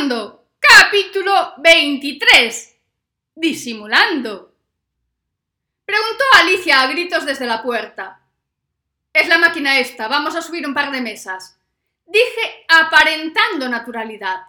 Capítulo 23. Disimulando. Preguntó Alicia a gritos desde la puerta. Es la máquina esta, vamos a subir un par de mesas. Dije aparentando naturalidad.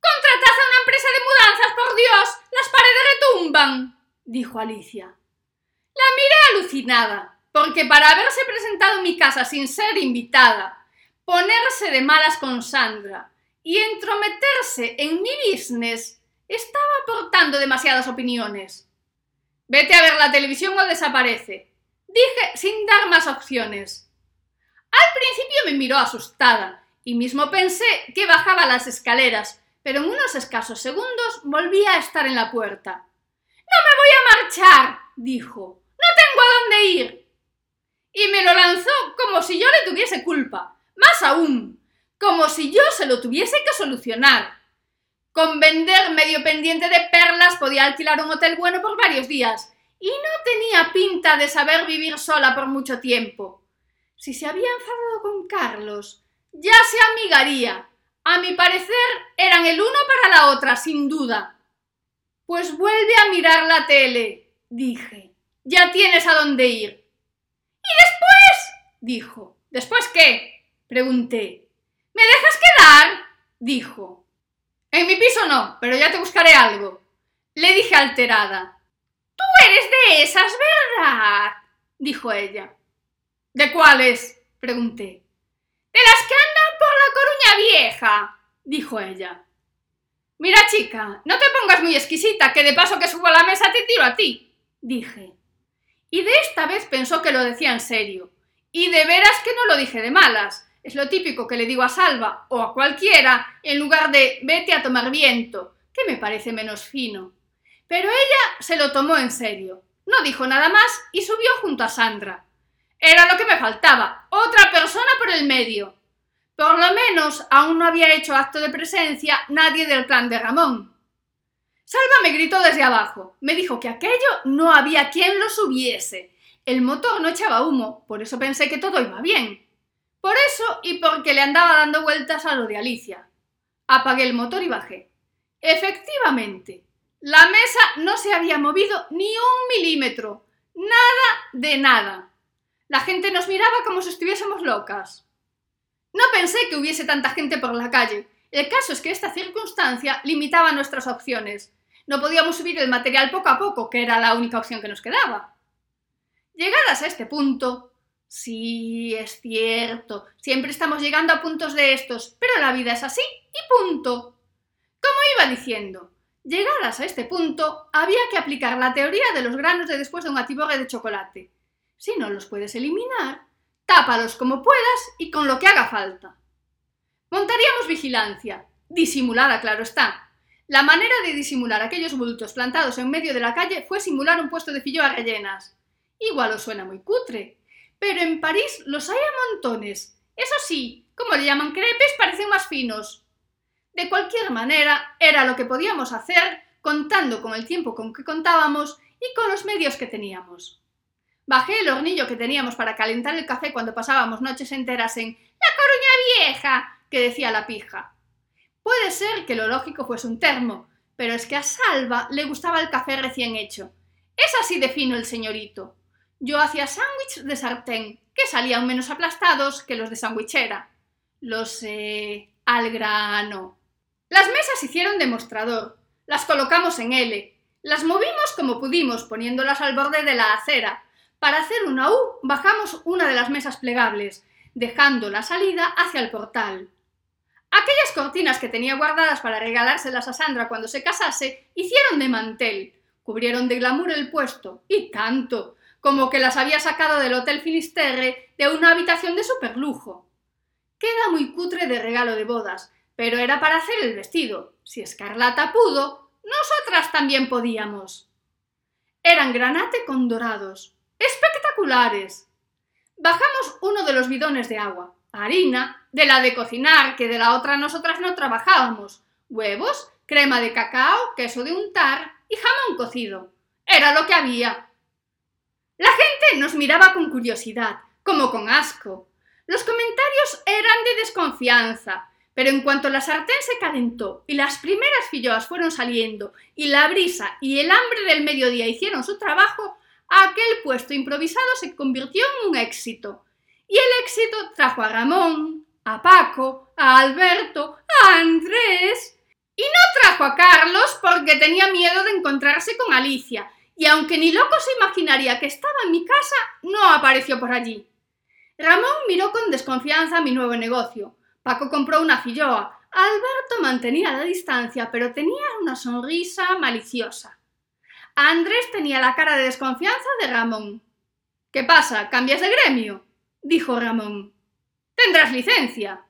Contratad a una empresa de mudanzas, por Dios, las paredes retumban, dijo Alicia. La miré alucinada, porque para haberse presentado en mi casa sin ser invitada, ponerse de malas con Sandra y entrometerse en mi business estaba aportando demasiadas opiniones. Vete a ver la televisión o desaparece, dije sin dar más opciones. Al principio me miró asustada y mismo pensé que bajaba las escaleras, pero en unos escasos segundos volví a estar en la puerta. No me voy a marchar, dijo. No tengo a dónde ir. Y me lo lanzó como si yo le tuviese culpa. Más aún, como si yo se lo tuviese que solucionar. Con vender medio pendiente de perlas podía alquilar un hotel bueno por varios días, y no tenía pinta de saber vivir sola por mucho tiempo. Si se había enfadado con Carlos, ya se amigaría. A mi parecer eran el uno para la otra, sin duda. Pues vuelve a mirar la tele, dije. Ya tienes a dónde ir. ¿Y después? dijo. ¿Después qué? Pregunté. ¿Me dejas quedar? dijo. En mi piso no, pero ya te buscaré algo. Le dije alterada. Tú eres de esas, ¿verdad? dijo ella. ¿De cuáles? pregunté. De las que andan por la Coruña Vieja, dijo ella. Mira, chica, no te pongas muy exquisita, que de paso que subo a la mesa te tiro a ti, dije. Y de esta vez pensó que lo decía en serio. Y de veras que no lo dije de malas, es lo típico que le digo a Salva o a cualquiera en lugar de vete a tomar viento, que me parece menos fino. Pero ella se lo tomó en serio. No dijo nada más y subió junto a Sandra. Era lo que me faltaba, otra persona por el medio. Por lo menos aún no había hecho acto de presencia nadie del clan de Ramón. Salva me gritó desde abajo. Me dijo que aquello no había quien lo subiese. El motor no echaba humo, por eso pensé que todo iba bien. Por eso y porque le andaba dando vueltas a lo de Alicia. Apagué el motor y bajé. Efectivamente, la mesa no se había movido ni un milímetro. Nada de nada. La gente nos miraba como si estuviésemos locas. No pensé que hubiese tanta gente por la calle. El caso es que esta circunstancia limitaba nuestras opciones. No podíamos subir el material poco a poco, que era la única opción que nos quedaba. Llegadas a este punto, Sí, es cierto. Siempre estamos llegando a puntos de estos, pero la vida es así y punto. Como iba diciendo, llegadas a este punto, había que aplicar la teoría de los granos de después de un atiborre de chocolate. Si no los puedes eliminar, tápalos como puedas y con lo que haga falta. Montaríamos vigilancia, disimulada, claro está. La manera de disimular aquellos bultos plantados en medio de la calle fue simular un puesto de filloas rellenas. Igual os suena muy cutre, pero en París los hay a montones. Eso sí, como le llaman crepes, parecen más finos. De cualquier manera, era lo que podíamos hacer contando con el tiempo con que contábamos y con los medios que teníamos. Bajé el hornillo que teníamos para calentar el café cuando pasábamos noches enteras en La Coruña Vieja, que decía la pija. Puede ser que lo lógico fuese un termo, pero es que a Salva le gustaba el café recién hecho. Es así de fino el señorito. Yo hacía sándwich de sartén, que salían menos aplastados que los de sandwichera. Los eh, al grano. Las mesas hicieron de mostrador. Las colocamos en L. Las movimos como pudimos, poniéndolas al borde de la acera. Para hacer una U, bajamos una de las mesas plegables, dejando la salida hacia el portal. Aquellas cortinas que tenía guardadas para regalárselas a Sandra cuando se casase, hicieron de mantel, cubrieron de glamour el puesto, y tanto, como que las había sacado del Hotel Finisterre de una habitación de superlujo. Queda muy cutre de regalo de bodas, pero era para hacer el vestido. Si Escarlata pudo, nosotras también podíamos. Eran granate con dorados. Espectaculares. Bajamos uno de los bidones de agua, harina, de la de cocinar, que de la otra nosotras no trabajábamos, huevos, crema de cacao, queso de untar y jamón cocido. Era lo que había. La gente nos miraba con curiosidad, como con asco. Los comentarios eran de desconfianza, Pero en cuanto la sartén se calentó y las primeras filloas fueron saliendo y la brisa y el hambre del mediodía hicieron su trabajo, aquel puesto improvisado se convirtió en un éxito. Y el éxito trajo a Ramón, a Paco, a Alberto, a Andrés. Y no trajo a Carlos porque tenía miedo de encontrarse con Alicia, y aunque ni loco se imaginaría que estaba en mi casa, no apareció por allí. Ramón miró con desconfianza mi nuevo negocio. Paco compró una filloa. Alberto mantenía la distancia, pero tenía una sonrisa maliciosa. Andrés tenía la cara de desconfianza de Ramón. ¿Qué pasa? ¿Cambias de gremio? dijo Ramón. Tendrás licencia.